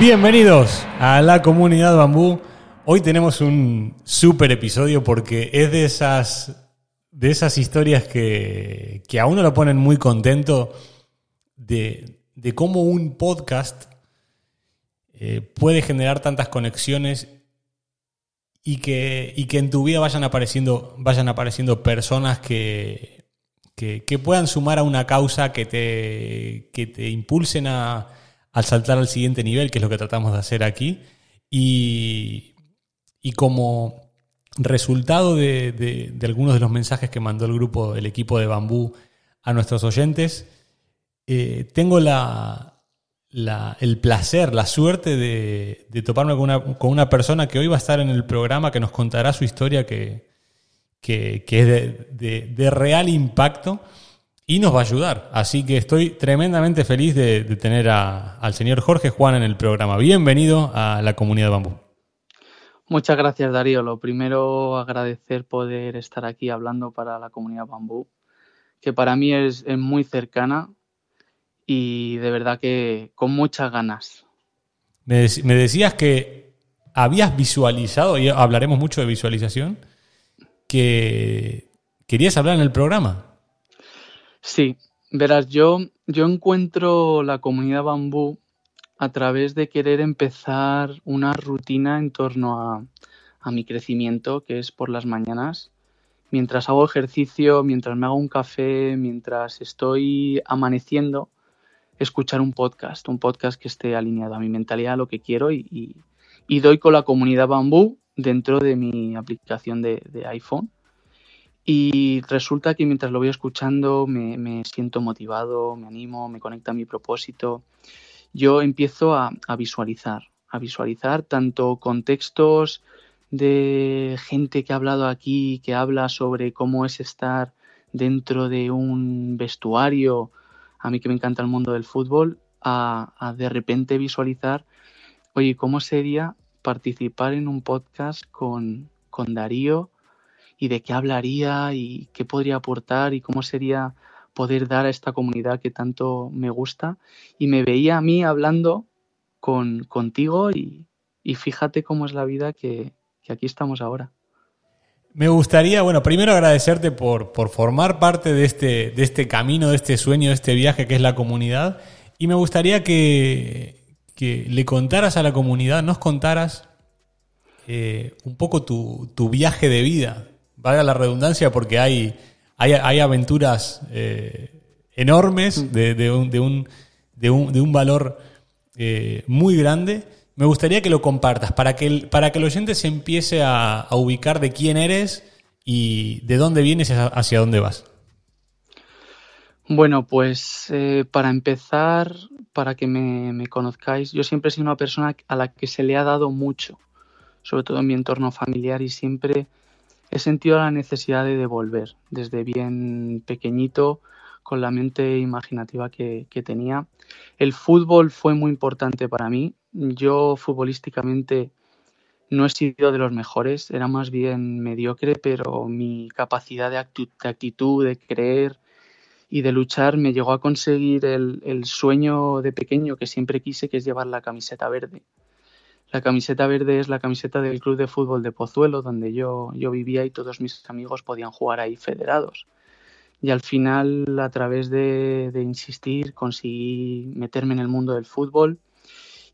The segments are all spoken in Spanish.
Bienvenidos a la comunidad Bambú. Hoy tenemos un super episodio porque es de esas, de esas historias que, a uno lo ponen muy contento de, cómo un podcast eh, puede generar tantas conexiones y que, que en tu vida vayan apareciendo, vayan apareciendo personas que, que, puedan sumar a una causa, que te, que te impulsen a al saltar al siguiente nivel, que es lo que tratamos de hacer aquí. Y, como resultado de, algunos de los mensajes que mandó el grupo, el equipo de Bambú a nuestros oyentes, eh, tengo la, el placer, la suerte de, toparme con una, con una, persona que hoy va a estar en el programa, que nos contará su historia, que, que, que es de, real impacto y nos va a ayudar. Así que estoy tremendamente feliz de, tener al señor Jorge Juan en el programa. Bienvenido a la comunidad de Bambú. Muchas gracias, Darío. Lo primero, agradecer poder estar aquí hablando para la comunidad Bambú, que para mí es, muy cercana y de verdad que con muchas ganas. Me, me decías que habías visualizado, y hablaremos mucho de visualización, que querías hablar en el programa. Sí, verás, yo, yo encuentro la comunidad bambú a través de querer empezar una rutina en torno a, a mi crecimiento, que es por las mañanas. Mientras hago ejercicio, mientras me hago un café, mientras estoy amaneciendo, escuchar un podcast, un podcast que esté alineado a mi mentalidad, a lo que quiero y, y, doy con la comunidad bambú dentro de mi aplicación de, de iPhone y resulta que mientras lo voy escuchando me, siento motivado, me animo, me conecta a mi propósito. Yo empiezo a, visualizar, a visualizar tanto contextos de gente que ha hablado aquí, que habla sobre cómo es estar dentro de un vestuario, a mí que me encanta el mundo del fútbol, a, a de repente visualizar, oye, ¿cómo sería participar en un podcast con, con Darío? Y de qué hablaría y qué podría aportar y cómo sería poder dar a esta comunidad que tanto me gusta. Y me veía a mí hablando con, contigo y, fíjate cómo es la vida que, aquí estamos ahora. Me gustaría, bueno, primero agradecerte por, por formar parte de este, de este camino, de este sueño, de este viaje que es la comunidad. Y me gustaría que, que le contaras a la comunidad, nos contaras eh, un poco tu, tu, viaje de vida, valga la redundancia, porque hay, hay, aventuras eh, enormes mm. de, un, de, un, de, un, valor eh, muy grande. Me gustaría que lo compartas para que el, para que el oyente se empiece a, ubicar de quién eres y de dónde vienes y hacia dónde vas. Bueno, pues eh, para empezar, para que me, me, conozcáis, yo siempre he sido una persona a la que se le ha dado mucho, sobre todo en mi entorno familiar y siempre he sentido la necesidad de devolver desde bien pequeñito con la mente imaginativa que, tenía. El fútbol fue muy importante para mí. Yo futbolísticamente no he sido de los mejores, era más bien mediocre, pero mi capacidad de, actitud, de creer y de luchar me llegó a conseguir el sueño de pequeño que siempre quise, que es llevar la camiseta verde. La camiseta verde es la camiseta del club de fútbol de Pozuelo, donde yo, yo vivía y todos mis amigos podían jugar ahí federados. Y al final, a través de, insistir, conseguí meterme en el mundo del fútbol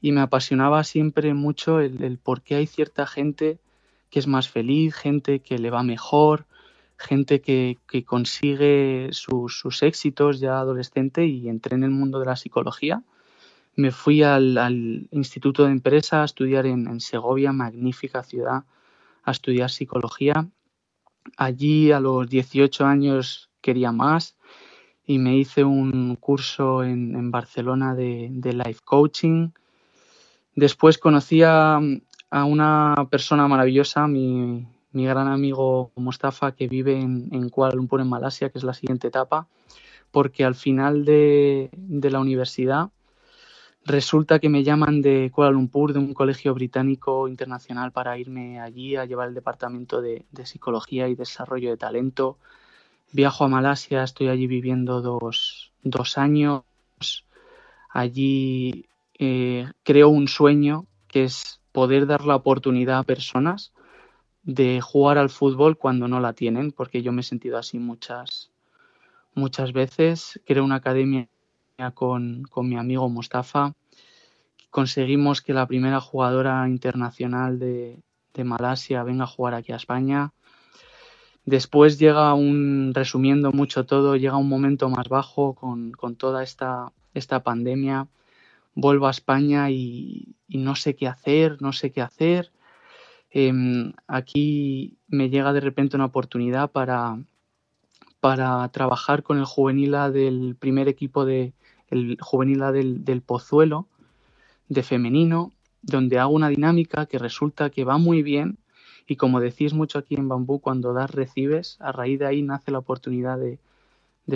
y me apasionaba siempre mucho el, por qué hay cierta gente que es más feliz, gente que le va mejor, gente que, consigue sus éxitos ya adolescente y entré en el mundo de la psicología. Me fui al, Instituto de Empresa a estudiar en, Segovia, magnífica ciudad, a estudiar psicología. Allí a los 18 años quería más y me hice un curso en, Barcelona de, life coaching. Después conocí a, una persona maravillosa, mi gran amigo Mustafa que vive en, Kuala Lumpur, en Malasia, que es la siguiente etapa, porque al final de, la universidad resulta que me llaman de Kuala Lumpur, de un colegio británico internacional, para irme allí a llevar el departamento de, psicología y desarrollo de talento. Viajo a Malasia, estoy allí viviendo dos, años. Allí eh, creo un sueño que es poder dar la oportunidad a personas de jugar al fútbol cuando no la tienen, porque yo me he sentido así muchas, muchas veces. Creo una academia con, mi amigo Mustafa. Conseguimos que la primera jugadora internacional de, Malasia venga a jugar aquí a España. Después llega un, resumiendo mucho todo, llega un momento más bajo con, toda esta, esta pandemia. Vuelvo a España y, y no sé qué hacer, no sé qué hacer Em, aquí me llega de repente una oportunidad para, para trabajar con el juvenil del primer equipo de el juvenil del, del Pozuelo de femenino, donde hago una dinámica que resulta que va muy bien y como decís mucho aquí en Bambú, cuando das recibes, a raíz de ahí nace la oportunidad de,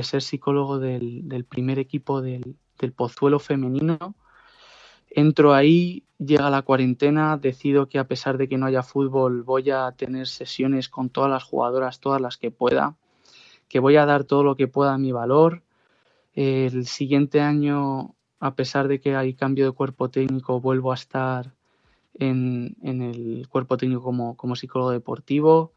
ser psicólogo del, del primer equipo del, del Pozuelo femenino Entro ahí, llega la cuarentena, decido que a pesar de que no haya fútbol voy a tener sesiones con todas las jugadoras, todas las que pueda, que voy a dar todo lo que pueda a mi valor. El siguiente año, a pesar de que hay cambio de cuerpo técnico, vuelvo a estar en, el cuerpo técnico como, psicólogo deportivo.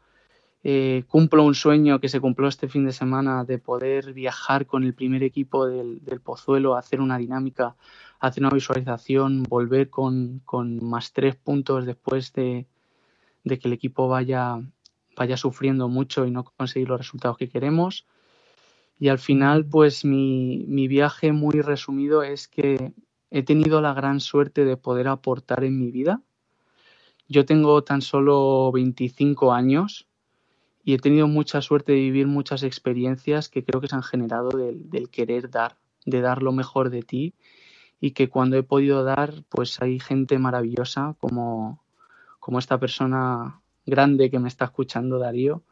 Eh, cumplo un sueño que se cumplió este fin de semana de poder viajar con el primer equipo del, Pozuelo, hacer una dinámica, hacer una visualización, volver con, más tres puntos después de, que el equipo vaya, vaya sufriendo mucho y no conseguir los resultados que queremos. Y al final, pues mi, mi viaje muy resumido es que he tenido la gran suerte de poder aportar en mi vida. Yo tengo tan solo 25 años y he tenido mucha suerte de vivir muchas experiencias que creo que se han generado del, querer dar, de dar lo mejor de ti y que cuando he podido dar, pues hay gente maravillosa como, como esta persona grande que me está escuchando, Darío,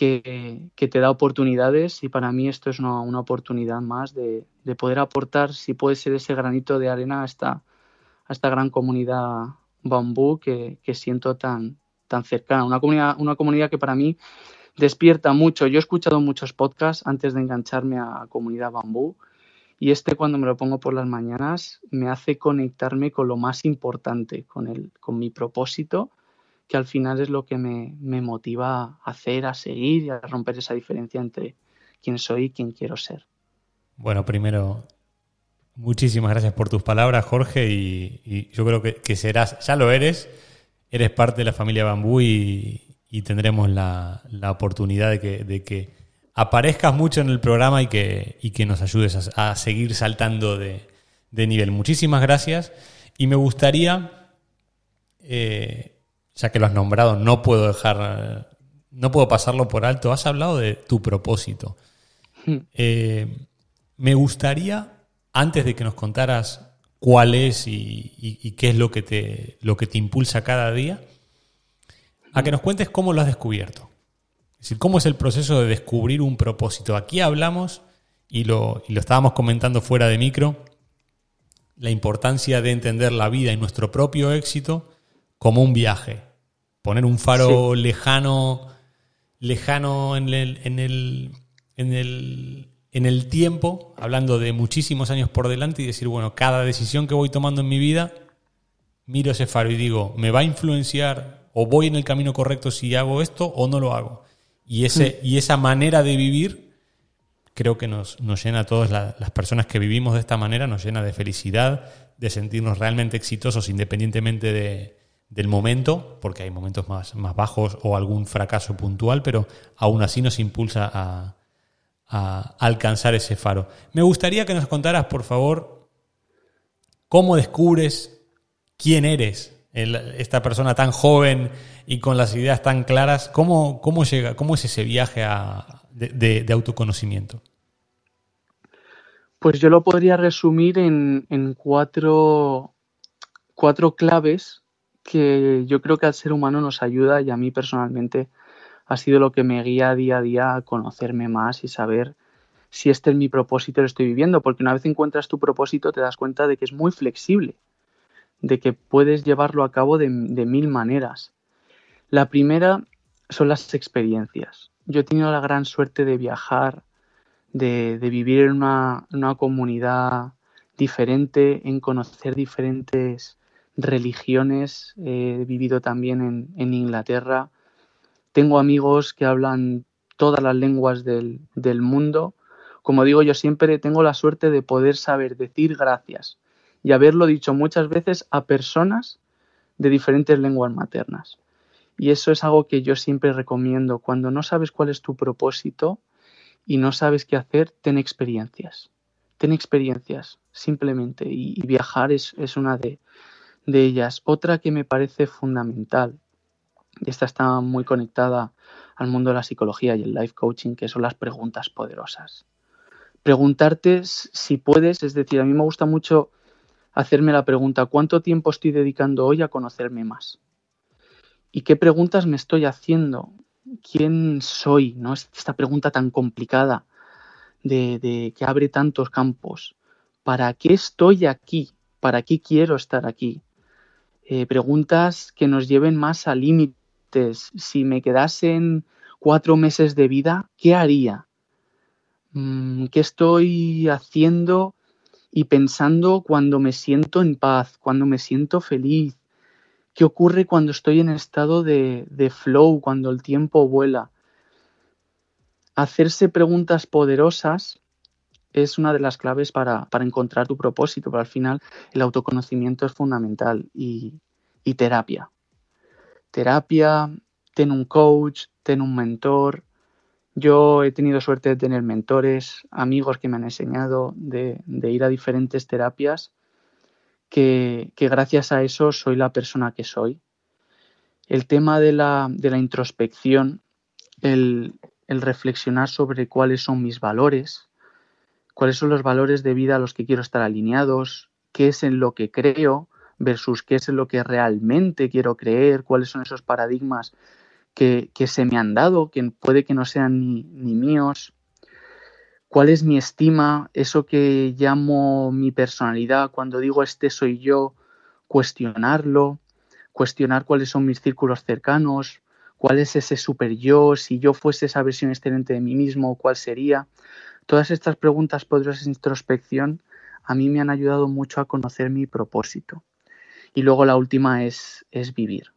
que, te da oportunidades y para mí esto es una, oportunidad más de, poder aportar, si puede ser ese granito de arena a esta, a esta gran comunidad bambú que, siento tan, cercana, una comunidad, que para mí despierta mucho. Yo he escuchado muchos podcasts antes de engancharme a Comunidad Bambú y este cuando me lo pongo por las mañanas me hace conectarme con lo más importante, con mi propósito, que al final es lo que me, me motiva a hacer, a seguir y a romper esa diferencia entre quién soy y quién quiero ser. Bueno, primero, muchísimas gracias por tus palabras, Jorge, y, yo creo que, que serás, ya lo eres, eres parte de la familia Bambú y, tendremos la, oportunidad de que, aparezcas mucho en el programa y que, que nos ayudes a, seguir saltando de, nivel. Muchísimas gracias y me gustaría, eh, ya que lo has nombrado, no puedo dejar, no puedo pasarlo por alto, has hablado de tu propósito. Hmm. Eh, me gustaría, antes de que nos contaras cuál es y, qué es lo que, te, lo que te impulsa cada día, a que nos cuentes cómo lo has descubierto. Es decir, cómo es el proceso de descubrir un propósito. Aquí hablamos, y lo, y lo estábamos comentando fuera de micro, la importancia de entender la vida y nuestro propio éxito como un viaje. Poner un faro lejano, lejano en el, en el, en el en el tiempo, hablando de muchísimos años por delante y decir, bueno, cada decisión que voy tomando en mi vida, miro ese faro y digo, ¿me va a influenciar o voy en el camino correcto si hago esto o no lo hago? Y, ese, mm. y esa manera de vivir creo que nos, nos llena a todas las personas que vivimos de esta manera, nos llena de felicidad, de sentirnos realmente exitosos independientemente de, del momento, porque hay momentos más, más bajos o algún fracaso puntual, pero aún así nos impulsa a, a alcanzar ese faro. Me gustaría que nos contaras, por favor, cómo descubres quién eres, esta persona tan joven y con las ideas tan claras. ¿Cómo, cómo, llega, cómo es ese viaje de, autoconocimiento? Pues yo lo podría resumir en, en cuatro, cuatro claves que yo creo que al ser humano nos ayuda y a mí personalmente ha sido lo que me guía día a día a conocerme más y saber si este es mi propósito lo estoy viviendo, porque una vez encuentras tu propósito te das cuenta de que es muy flexible, de que puedes llevarlo a cabo de, mil maneras. La primera son las experiencias. Yo he tenido la gran suerte de viajar, de, vivir en una, comunidad diferente, en conocer diferentes religiones. He vivido también en Inglaterra, tengo amigos que hablan todas las lenguas del, mundo. Como digo yo siempre, tengo la suerte de poder saber decir gracias y haberlo dicho muchas veces a personas de diferentes lenguas maternas. Y eso es algo que yo siempre recomiendo. Cuando no sabes cuál es tu propósito y no sabes qué hacer, ten experiencias. Ten experiencias, simplemente. Y, viajar es, una de, de ellas. Otra que me parece fundamental y esta está muy conectada al mundo de la psicología y el life coaching, que son las preguntas poderosas. Preguntarte si puedes, es decir, a mí me gusta mucho hacerme la pregunta, ¿cuánto tiempo estoy dedicando hoy a conocerme más? ¿Y qué preguntas me estoy haciendo? ¿Quién soy? ¿No? Esta pregunta tan complicada de, de que abre tantos campos. ¿Para qué estoy aquí? ¿Para qué quiero estar aquí? Eh, preguntas que nos lleven más al límite si me quedasen cuatro meses de vida, ¿qué haría? Mm, ¿Qué estoy haciendo y pensando cuando me siento en paz, cuando me siento feliz? ¿Qué ocurre cuando estoy en estado de, flow, cuando el tiempo vuela? Hacerse preguntas poderosas es una de las claves para, encontrar tu propósito, pero al final el autoconocimiento es fundamental y terapia terapia, ten un coach, ten un mentor. Yo he tenido suerte de tener mentores, amigos que me han enseñado de, ir a diferentes terapias, que, gracias a eso soy la persona que soy. El tema de la, introspección, el, el reflexionar sobre cuáles son mis valores, cuáles son los valores de vida a los que quiero estar alineados, qué es en lo que creo, versus qué es lo que realmente quiero creer, cuáles son esos paradigmas que, se me han dado, que puede que no sean ni, ni míos, cuál es mi estima, eso que llamo mi personalidad, cuando digo este soy yo, cuestionarlo, cuestionar cuáles son mis círculos cercanos, cuál es ese super yo, si yo fuese esa versión excelente de mí mismo, cuál sería. Todas estas preguntas poderosas de introspección a mí me han ayudado mucho a conocer mi propósito. Y luego la última es, es vivir.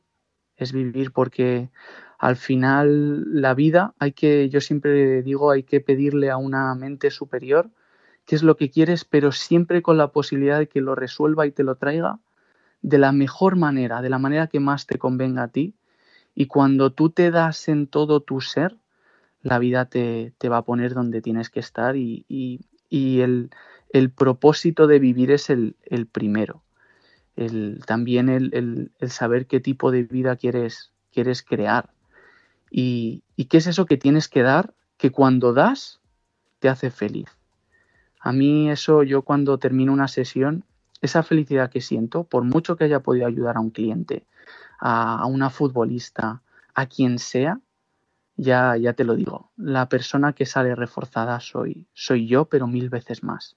Es vivir porque al final la vida hay que, yo siempre digo, hay que pedirle a una mente superior qué es lo que quieres, pero siempre con la posibilidad de que lo resuelva y te lo traiga de la mejor manera, de la manera que más te convenga a ti. Y cuando tú te das en todo tu ser, la vida te, va a poner donde tienes que estar y, el, propósito de vivir es el primero el, también el, saber qué tipo de vida quieres, quieres crear. Y, qué es eso que tienes que dar que cuando das te hace feliz. A mí eso, yo cuando termino una sesión, esa felicidad que siento, por mucho que haya podido ayudar a un cliente, a, una futbolista, a quien sea, ya, ya te lo digo, la persona que sale reforzada soy, soy yo, pero mil veces más.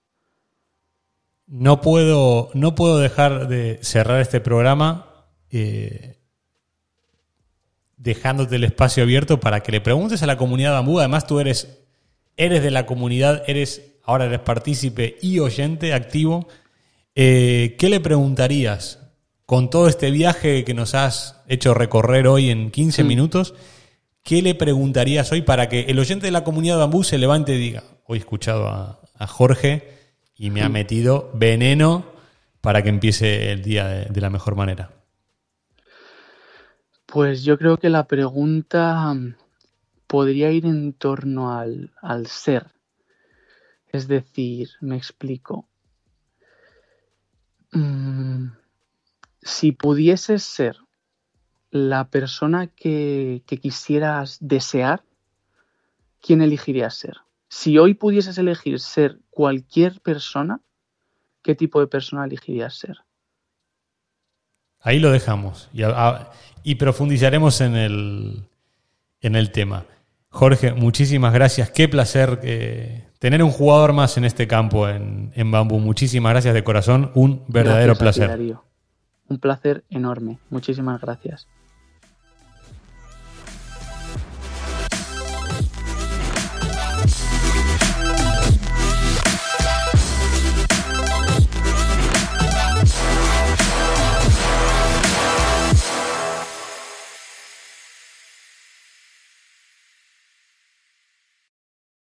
No puedo, no puedo dejar de cerrar este programa eh, dejándote el espacio abierto para que le preguntes a la comunidad bambú. Además, tú eres, eres de la comunidad, eres, ahora eres partícipe y oyente activo. Eh, ¿Qué le preguntarías con todo este viaje que nos has hecho recorrer hoy en 15 mm. minutos? ¿Qué le preguntarías hoy para que el oyente de la comunidad bambú se levante y diga, hoy he escuchado a Jorge, y me ha metido veneno para que empiece el día de, la mejor manera. Pues yo creo que la pregunta mm, podría ir en torno al, al ser. Es decir, me explico. Mm, si pudieses ser la persona que, que quisieras desear, ¿quién elegirías ser? Si hoy pudieses elegir ser cualquier persona, ¿qué tipo de persona elegirías ser? Ahí lo dejamos y, profundizaremos en el, en el tema. Jorge, muchísimas gracias. Qué placer eh, tener un jugador más en este campo en, en Bambú. Muchísimas gracias de corazón. Un verdadero placer. Un placer enorme. Muchísimas gracias.